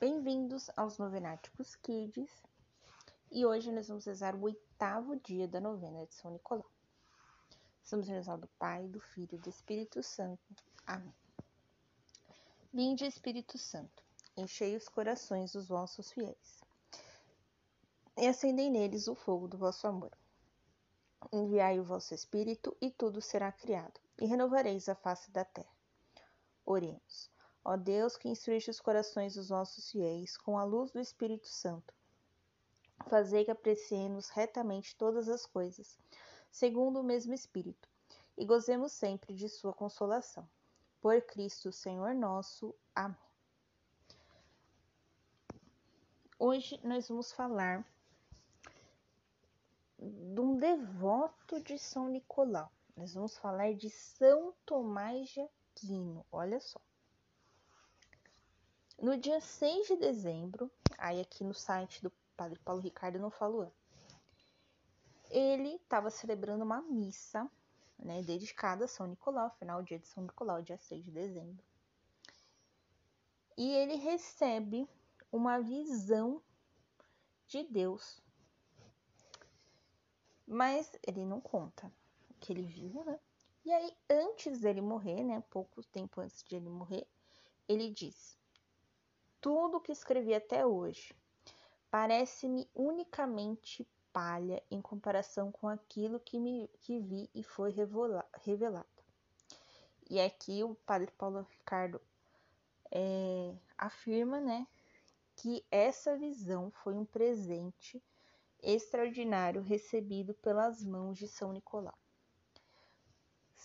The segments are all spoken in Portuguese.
Bem-vindos aos Novenáticos Kids e hoje nós vamos rezar o oitavo dia da novena de São Nicolau. Estamos rezando do Pai, do Filho e do Espírito Santo. Amém. Vinde, Espírito Santo, enchei os corações dos vossos fiéis e acendei neles o fogo do vosso amor. Enviai o vosso Espírito e tudo será criado, e renovareis a face da terra. Oremos. Ó Deus, que instruíste os corações dos nossos fiéis com a luz do Espírito Santo, fazei que apreciemos retamente todas as coisas, segundo o mesmo Espírito, e gozemos sempre de sua consolação. Por Cristo, Senhor nosso. Amém. Hoje nós vamos falar de um devoto de São Nicolau. Nós vamos falar de São Tomás de Aquino. Olha só. No dia 6 de dezembro, aí aqui no site do Padre Paulo Ricardo não falou, ele estava celebrando uma missa, né, dedicada a São Nicolau, final dia de São Nicolau, dia 6 de dezembro. E ele recebe uma visão de Deus. Mas ele não conta o que ele viu, né? E aí, antes dele morrer, né, pouco tempo antes de ele morrer, ele diz: tudo que escrevi até hoje parece-me unicamente palha em comparação com aquilo que, me, que vi e foi revelado. E aqui o padre Paulo Ricardo é, afirma né, que essa visão foi um presente extraordinário recebido pelas mãos de São Nicolau.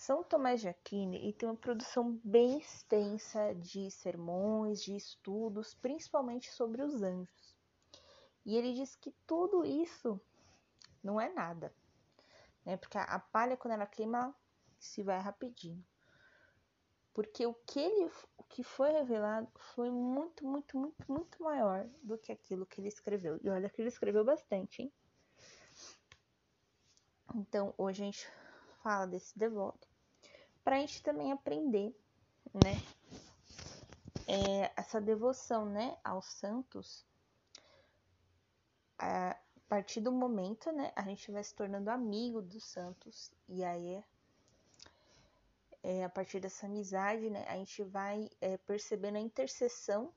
São Tomás de Aquino e tem uma produção bem extensa de sermões, de estudos, principalmente sobre os anjos. E ele diz que tudo isso não é nada, né? Porque a palha quando ela queima se vai rapidinho. Porque o que ele, o que foi revelado foi muito, muito, muito, muito maior do que aquilo que ele escreveu. E olha que ele escreveu bastante, hein? Então, hoje a gente fala desse devoto para a gente também aprender, né? É, essa devoção, né, aos santos, a partir do momento, né, a gente vai se tornando amigo dos santos e aí é, a partir dessa amizade, né, a gente vai é, percebendo a intercessão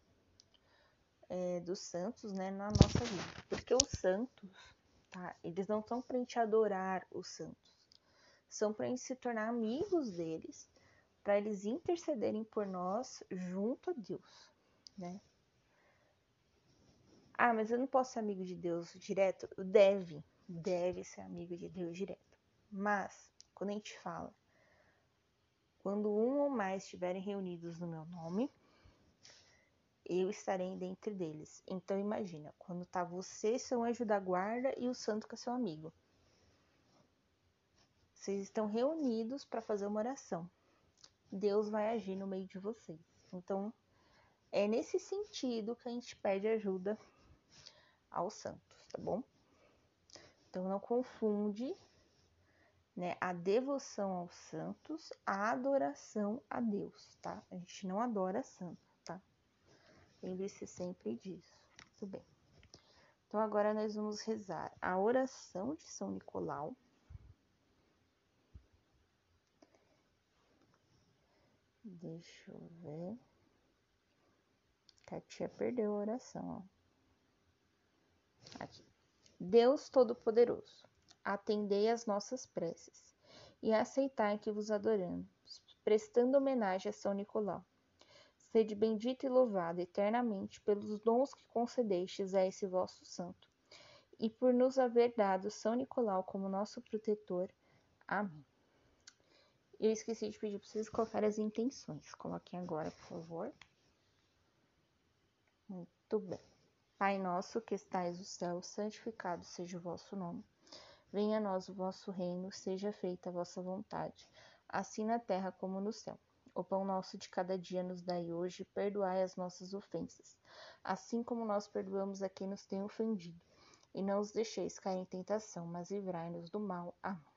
é, dos santos, né, na nossa vida, porque os santos, tá, eles não estão para a gente adorar os santos são para a gente se tornar amigos deles, para eles intercederem por nós junto a Deus, né? Ah, mas eu não posso ser amigo de Deus direto? Deve, deve ser amigo de Deus direto. Mas, quando a gente fala, quando um ou mais estiverem reunidos no meu nome, eu estarei dentre deles. Então imagina, quando tá você, seu anjo da guarda, e o santo que é seu amigo. Vocês estão reunidos para fazer uma oração. Deus vai agir no meio de vocês. Então, é nesse sentido que a gente pede ajuda aos santos, tá bom? Então, não confunde né, a devoção aos santos, a adoração a Deus, tá? A gente não adora santo, tá? Lembre-se sempre disso. Tudo bem. Então, agora nós vamos rezar a oração de São Nicolau Deixa eu ver. Katia perdeu a oração, ó. Aqui. Deus Todo-Poderoso, atendei as nossas preces e aceitai que vos adoramos, prestando homenagem a São Nicolau. Sede bendito e louvado eternamente pelos dons que concedestes a esse vosso santo, e por nos haver dado São Nicolau como nosso protetor. Amém. Eu esqueci de pedir para vocês colocarem as intenções. Coloquem agora, por favor. Muito bem. Pai nosso que estais no céu, santificado seja o vosso nome. Venha a nós o vosso reino, seja feita a vossa vontade, assim na terra como no céu. O pão nosso de cada dia nos dai hoje, perdoai as nossas ofensas, assim como nós perdoamos a quem nos tem ofendido. E não os deixeis cair em tentação, mas livrai-nos do mal. Amém.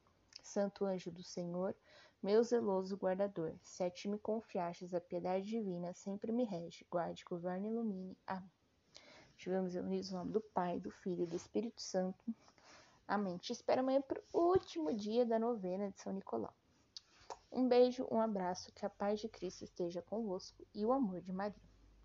Santo anjo do Senhor, meu zeloso guardador, se a ti me confiastes a piedade divina, sempre me rege, guarde, governe e ilumine. Amém. Estivemos unidos no nome do Pai, do Filho e do Espírito Santo. Amém. Te espero amanhã para o último dia da novena de São Nicolau. Um beijo, um abraço, que a paz de Cristo esteja convosco e o amor de Maria.